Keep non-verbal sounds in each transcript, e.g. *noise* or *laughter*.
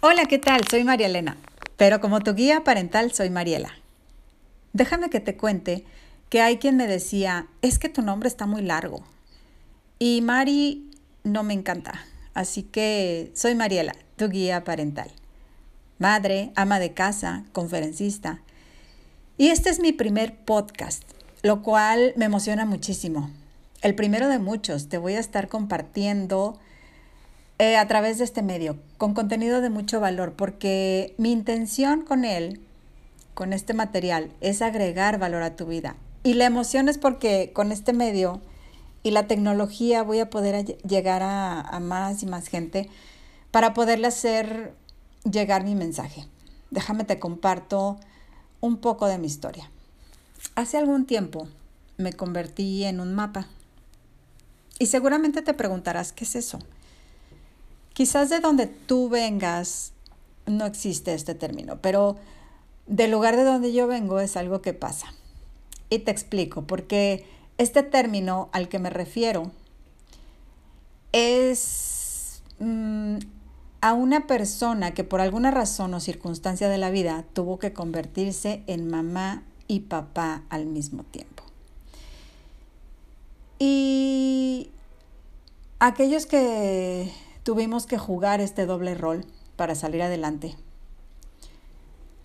Hola, ¿qué tal? Soy María Elena, pero como tu guía parental soy Mariela. Déjame que te cuente que hay quien me decía, es que tu nombre está muy largo. Y Mari no me encanta, así que soy Mariela, tu guía parental. Madre, ama de casa, conferencista. Y este es mi primer podcast, lo cual me emociona muchísimo. El primero de muchos, te voy a estar compartiendo eh, a través de este medio, con contenido de mucho valor, porque mi intención con él, con este material, es agregar valor a tu vida. Y la emoción es porque con este medio y la tecnología voy a poder llegar a, a más y más gente para poderle hacer llegar mi mensaje. Déjame te comparto un poco de mi historia. Hace algún tiempo me convertí en un mapa. Y seguramente te preguntarás, ¿qué es eso? Quizás de donde tú vengas no existe este término, pero del lugar de donde yo vengo es algo que pasa. Y te explico, porque este término al que me refiero es mm, a una persona que por alguna razón o circunstancia de la vida tuvo que convertirse en mamá y papá al mismo tiempo. Y aquellos que tuvimos que jugar este doble rol para salir adelante.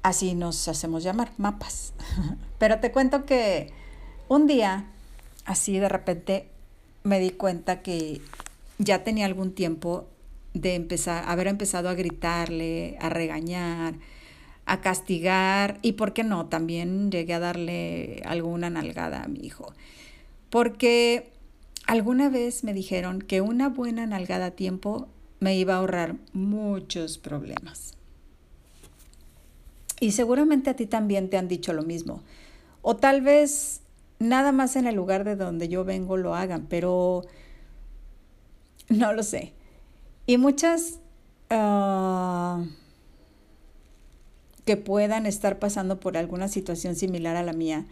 Así nos hacemos llamar, mapas. *laughs* Pero te cuento que un día, así de repente, me di cuenta que ya tenía algún tiempo de empezar, haber empezado a gritarle, a regañar, a castigar y, ¿por qué no? También llegué a darle alguna nalgada a mi hijo. Porque Alguna vez me dijeron que una buena nalgada a tiempo me iba a ahorrar muchos problemas. Y seguramente a ti también te han dicho lo mismo. O tal vez nada más en el lugar de donde yo vengo lo hagan, pero no lo sé. Y muchas uh, que puedan estar pasando por alguna situación similar a la mía,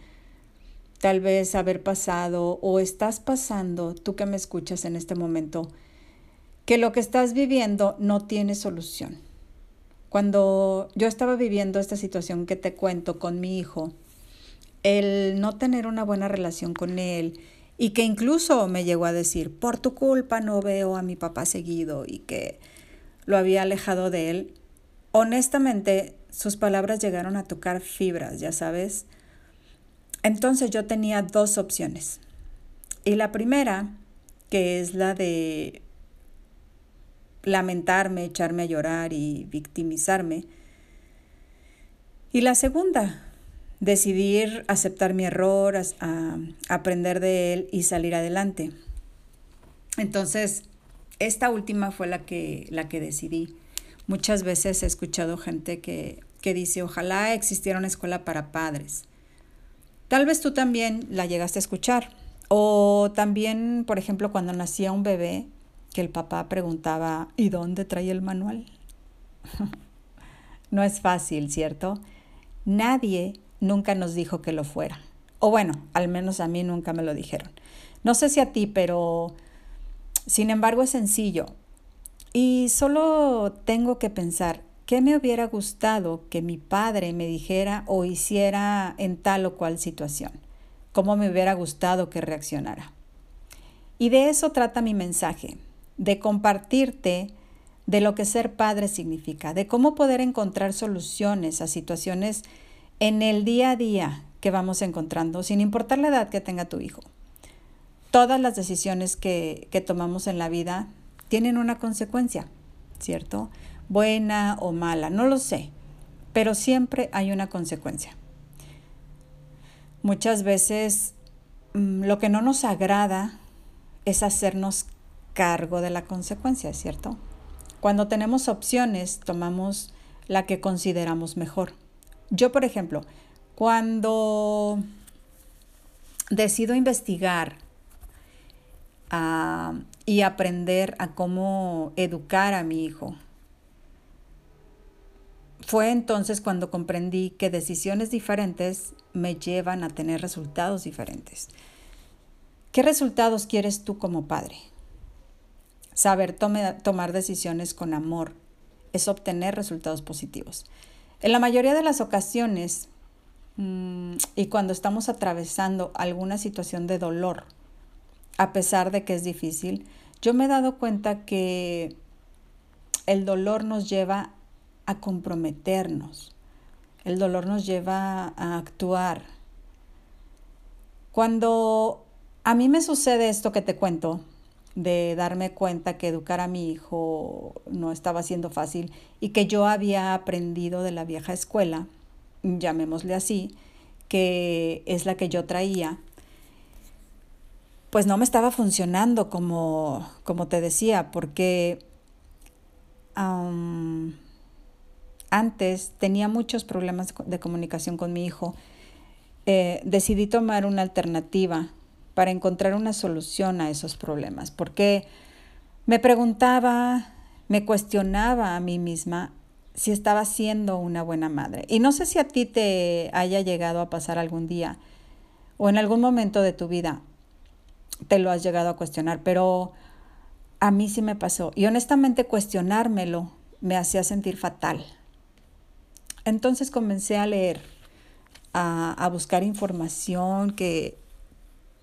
tal vez haber pasado o estás pasando, tú que me escuchas en este momento, que lo que estás viviendo no tiene solución. Cuando yo estaba viviendo esta situación que te cuento con mi hijo, el no tener una buena relación con él y que incluso me llegó a decir, por tu culpa no veo a mi papá seguido y que lo había alejado de él, honestamente sus palabras llegaron a tocar fibras, ya sabes, entonces yo tenía dos opciones. Y la primera, que es la de lamentarme, echarme a llorar y victimizarme. Y la segunda, decidir aceptar mi error, aprender de él y salir adelante. Entonces, esta última fue la que, la que decidí. Muchas veces he escuchado gente que, que dice, ojalá existiera una escuela para padres. Tal vez tú también la llegaste a escuchar. O también, por ejemplo, cuando nacía un bebé, que el papá preguntaba, ¿y dónde trae el manual? *laughs* no es fácil, ¿cierto? Nadie nunca nos dijo que lo fuera. O bueno, al menos a mí nunca me lo dijeron. No sé si a ti, pero sin embargo es sencillo. Y solo tengo que pensar, ¿Qué me hubiera gustado que mi padre me dijera o hiciera en tal o cual situación? ¿Cómo me hubiera gustado que reaccionara? Y de eso trata mi mensaje, de compartirte de lo que ser padre significa, de cómo poder encontrar soluciones a situaciones en el día a día que vamos encontrando, sin importar la edad que tenga tu hijo. Todas las decisiones que, que tomamos en la vida tienen una consecuencia, ¿cierto? Buena o mala, no lo sé, pero siempre hay una consecuencia. Muchas veces mm, lo que no nos agrada es hacernos cargo de la consecuencia, ¿cierto? Cuando tenemos opciones, tomamos la que consideramos mejor. Yo, por ejemplo, cuando decido investigar ah, y aprender a cómo educar a mi hijo, fue entonces cuando comprendí que decisiones diferentes me llevan a tener resultados diferentes. ¿Qué resultados quieres tú como padre? saber tomar decisiones con amor, es obtener resultados positivos. En la mayoría de las ocasiones, mm, y cuando estamos atravesando alguna situación de dolor, a pesar de que es difícil, yo me he dado cuenta que el dolor nos lleva a comprometernos, el dolor nos lleva a actuar. Cuando a mí me sucede esto que te cuento, de darme cuenta que educar a mi hijo no estaba siendo fácil y que yo había aprendido de la vieja escuela, llamémosle así, que es la que yo traía, pues no me estaba funcionando como, como te decía, porque antes tenía muchos problemas de comunicación con mi hijo. Eh, decidí tomar una alternativa para encontrar una solución a esos problemas, porque me preguntaba, me cuestionaba a mí misma si estaba siendo una buena madre. Y no sé si a ti te haya llegado a pasar algún día o en algún momento de tu vida te lo has llegado a cuestionar, pero a mí sí me pasó. Y honestamente cuestionármelo me hacía sentir fatal. Entonces comencé a leer, a, a buscar información que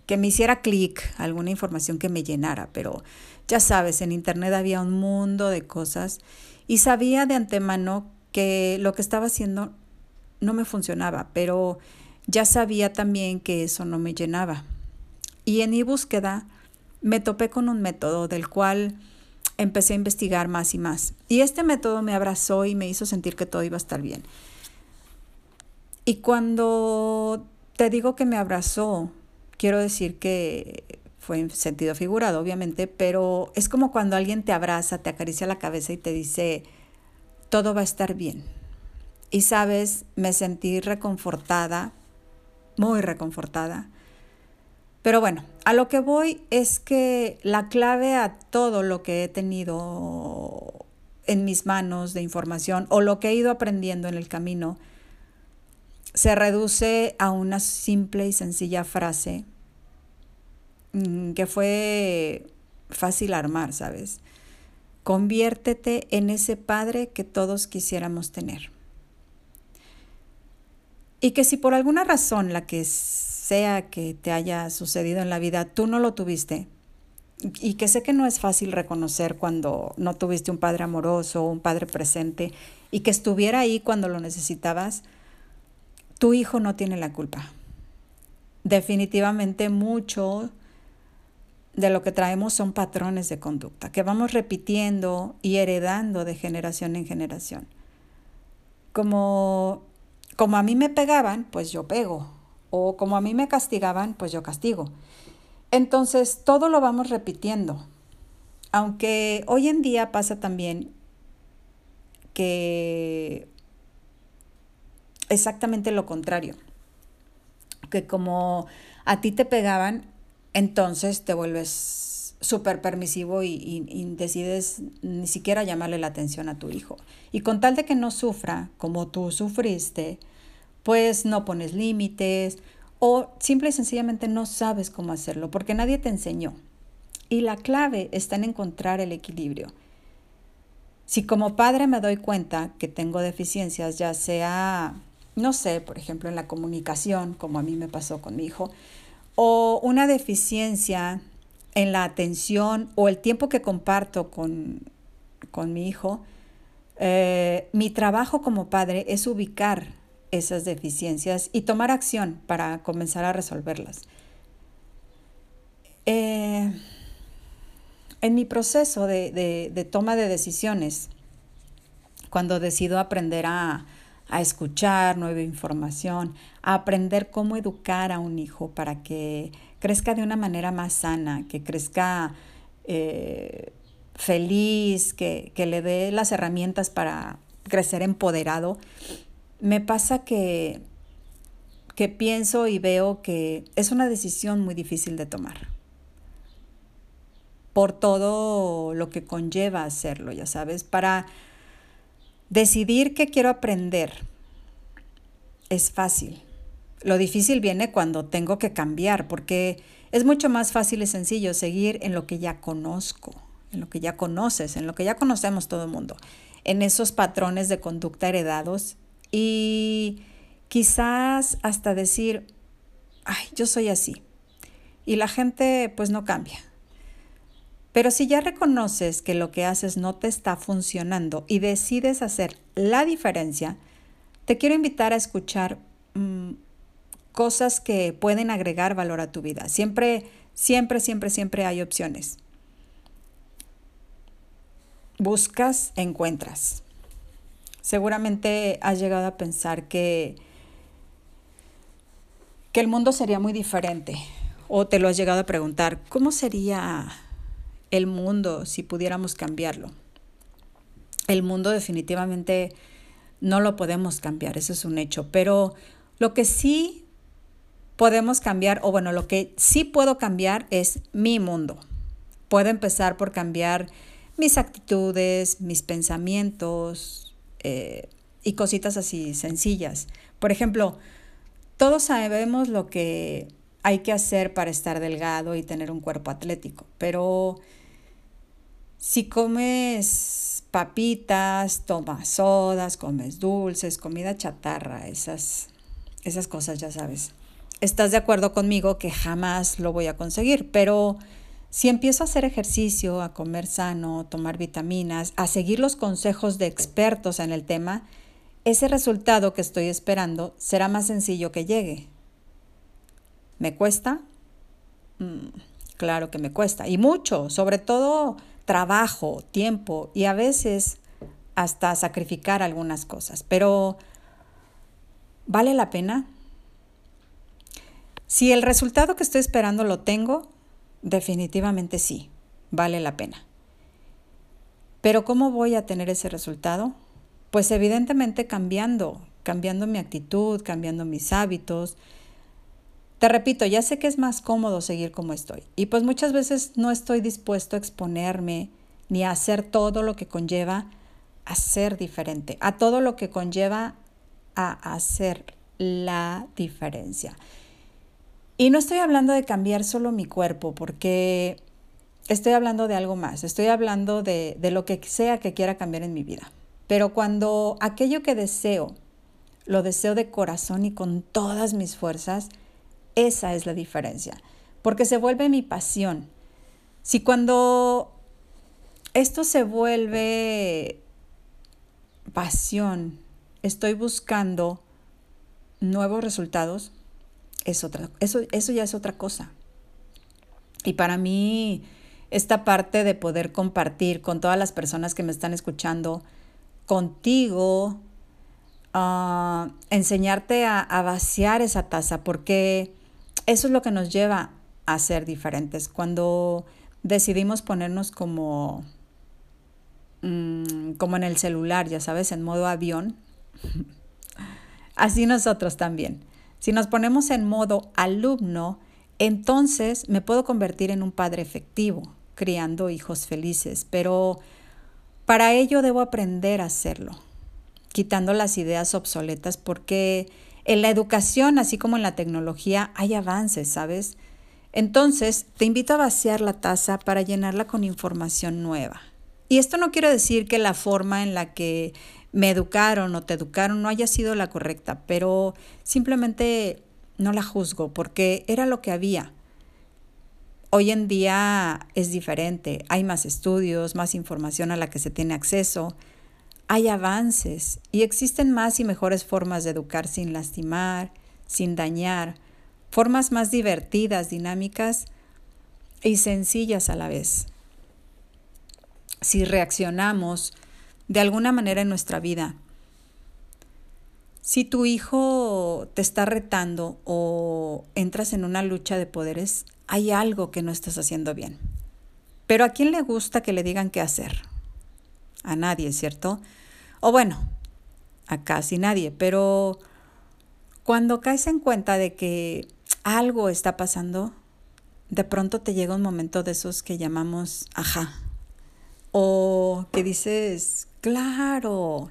que me hiciera clic, alguna información que me llenara, pero ya sabes, en internet había un mundo de cosas y sabía de antemano que lo que estaba haciendo no me funcionaba, pero ya sabía también que eso no me llenaba. Y en mi búsqueda me topé con un método del cual empecé a investigar más y más. Y este método me abrazó y me hizo sentir que todo iba a estar bien. Y cuando te digo que me abrazó, quiero decir que fue en sentido figurado, obviamente, pero es como cuando alguien te abraza, te acaricia la cabeza y te dice, todo va a estar bien. Y sabes, me sentí reconfortada, muy reconfortada. Pero bueno, a lo que voy es que la clave a todo lo que he tenido en mis manos de información o lo que he ido aprendiendo en el camino se reduce a una simple y sencilla frase mm, que fue fácil armar, ¿sabes? Conviértete en ese padre que todos quisiéramos tener. Y que si por alguna razón, la que sea que te haya sucedido en la vida, tú no lo tuviste, y que sé que no es fácil reconocer cuando no tuviste un padre amoroso, un padre presente, y que estuviera ahí cuando lo necesitabas, tu hijo no tiene la culpa. Definitivamente mucho de lo que traemos son patrones de conducta que vamos repitiendo y heredando de generación en generación. Como, como a mí me pegaban, pues yo pego. O como a mí me castigaban, pues yo castigo. Entonces, todo lo vamos repitiendo. Aunque hoy en día pasa también que exactamente lo contrario. Que como a ti te pegaban, entonces te vuelves súper permisivo y, decides ni siquiera llamarle la atención a tu hijo. Y con tal de que no sufra como tú sufriste, pues no pones límites o simple y sencillamente no sabes cómo hacerlo porque nadie te enseñó. Y la clave está en encontrar el equilibrio. Si como padre me doy cuenta que tengo deficiencias, ya sea no sé, por ejemplo, en la comunicación, como a mí me pasó con mi hijo, o una deficiencia en la atención o el tiempo que comparto con, mi hijo, eh, mi trabajo como padre es ubicar esas deficiencias y tomar acción para comenzar a resolverlas. Eh, en mi proceso de toma de decisiones, cuando decido aprender a, a escuchar nueva información, a aprender cómo educar a un hijo para que crezca de una manera más sana, que crezca eh, feliz, que, que le dé las herramientas para crecer empoderado. Me pasa que, que pienso y veo que es una decisión muy difícil de tomar por todo lo que conlleva hacerlo, ya sabes, para Decidir qué quiero aprender es fácil. Lo difícil viene cuando tengo que cambiar, porque es mucho más fácil y sencillo seguir en lo que ya conozco, en lo que ya conoces, en lo que ya conocemos todo el mundo, en esos patrones de conducta heredados y quizás hasta decir, ay, yo soy así. Y la gente pues no cambia. Pero si ya reconoces que lo que haces no te está funcionando y decides hacer la diferencia, te quiero invitar a escuchar mm, cosas que pueden agregar valor a tu vida. Siempre, siempre, siempre, siempre hay opciones. Buscas, encuentras. Seguramente has llegado a pensar que, que el mundo sería muy diferente. O te lo has llegado a preguntar, ¿cómo sería el mundo si pudiéramos cambiarlo? El mundo definitivamente no lo podemos cambiar, eso es un hecho, pero lo que sí podemos cambiar, o bueno, lo que sí puedo cambiar es mi mundo. Puedo empezar por cambiar mis actitudes, mis pensamientos eh, y cositas así sencillas. Por ejemplo, todos sabemos lo que hay que hacer para estar delgado y tener un cuerpo atlético, pero si comes papitas, tomas sodas, comes dulces, comida chatarra, esas, esas cosas ya sabes estás de acuerdo conmigo que jamás lo voy a conseguir, pero si empiezo a hacer ejercicio, a comer sano, tomar vitaminas, a seguir los consejos de expertos en el tema, ese resultado que estoy esperando será más sencillo que llegue. ¿Me cuesta? Mm, claro que me cuesta. Y mucho, sobre todo trabajo, tiempo y a veces hasta sacrificar algunas cosas. Pero, ¿vale la pena? Si el resultado que estoy esperando lo tengo, definitivamente sí, vale la pena. Pero ¿cómo voy a tener ese resultado? Pues evidentemente cambiando, cambiando mi actitud, cambiando mis hábitos. Te repito, ya sé que es más cómodo seguir como estoy. Y pues muchas veces no estoy dispuesto a exponerme ni a hacer todo lo que conlleva a ser diferente, a todo lo que conlleva a hacer la diferencia. Y no estoy hablando de cambiar solo mi cuerpo, porque estoy hablando de algo más, estoy hablando de, lo que sea que quiera cambiar en mi vida. Pero cuando aquello que deseo, lo deseo de corazón y con todas mis fuerzas, esa es la diferencia, porque se vuelve mi pasión. Si cuando esto se vuelve pasión, estoy buscando nuevos resultados, es otra, eso, eso ya es otra cosa. Y para mí, esta parte de poder compartir con todas las personas que me están escuchando, contigo, ah, enseñarte a, vaciar esa taza, porque eso es lo que nos lleva a ser diferentes. Cuando decidimos ponernos como, mm, como en el celular, ya sabes, en modo avión, *laughs* así nosotros también. Si nos ponemos en modo alumno, entonces me puedo convertir en un padre efectivo, criando hijos felices, pero para ello debo aprender a hacerlo, quitando las ideas obsoletas, porque en la educación, así como en la tecnología, hay avances, ¿sabes? Entonces, te invito a vaciar la taza para llenarla con información nueva. Y esto no quiere decir que la forma en la que me educaron o te educaron no haya sido la correcta, pero simplemente no la juzgo porque era lo que había. Hoy en día es diferente, hay más estudios, más información a la que se tiene acceso, hay avances y existen más y mejores formas de educar sin lastimar, sin dañar, formas más divertidas, dinámicas y sencillas a la vez. Si reaccionamos de alguna manera en nuestra vida. Si tu hijo te está retando o entras en una lucha de poderes, hay algo que no estás haciendo bien. Pero ¿a quién le gusta que le digan qué hacer? A nadie, ¿cierto? O bueno, a casi nadie, pero cuando caes en cuenta de que algo está pasando, de pronto te llega un momento de esos que llamamos ajá. O que dices, Claro.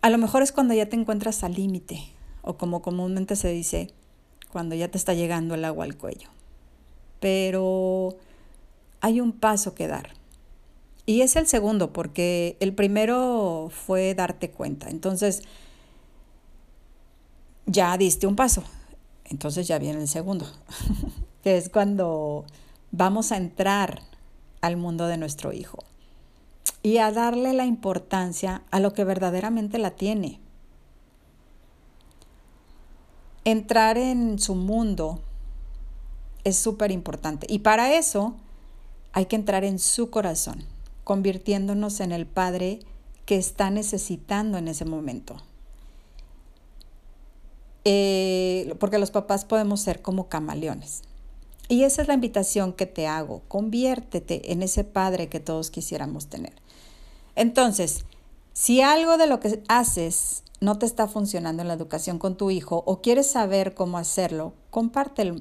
A lo mejor es cuando ya te encuentras al límite, o como comúnmente se dice, cuando ya te está llegando el agua al cuello. Pero hay un paso que dar. Y es el segundo, porque el primero fue darte cuenta. Entonces, ya diste un paso. Entonces ya viene el segundo, *laughs* que es cuando vamos a entrar al mundo de nuestro hijo y a darle la importancia a lo que verdaderamente la tiene. Entrar en su mundo es súper importante y para eso hay que entrar en su corazón, convirtiéndonos en el padre que está necesitando en ese momento. Eh, porque los papás podemos ser como camaleones. Y esa es la invitación que te hago, conviértete en ese padre que todos quisiéramos tener. Entonces, si algo de lo que haces no te está funcionando en la educación con tu hijo o quieres saber cómo hacerlo, compártelo,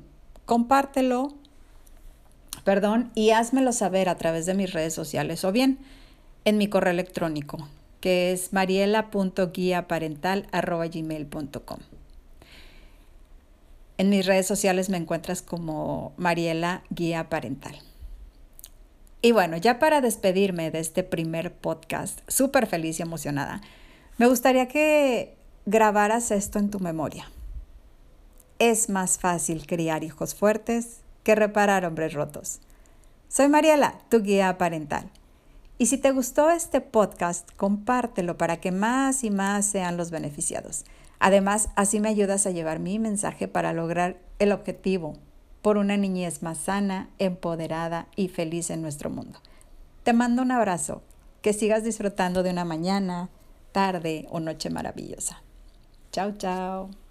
compártelo perdón, y házmelo saber a través de mis redes sociales o bien en mi correo electrónico, que es mariela.guiaparental.gmail.com. En mis redes sociales me encuentras como Mariela Guía Parental. Y bueno, ya para despedirme de este primer podcast, súper feliz y emocionada, me gustaría que grabaras esto en tu memoria. Es más fácil criar hijos fuertes que reparar hombres rotos. Soy Mariela, tu guía parental. Y si te gustó este podcast, compártelo para que más y más sean los beneficiados. Además, así me ayudas a llevar mi mensaje para lograr el objetivo por una niñez más sana, empoderada y feliz en nuestro mundo. Te mando un abrazo, que sigas disfrutando de una mañana, tarde o noche maravillosa. Chao, chao.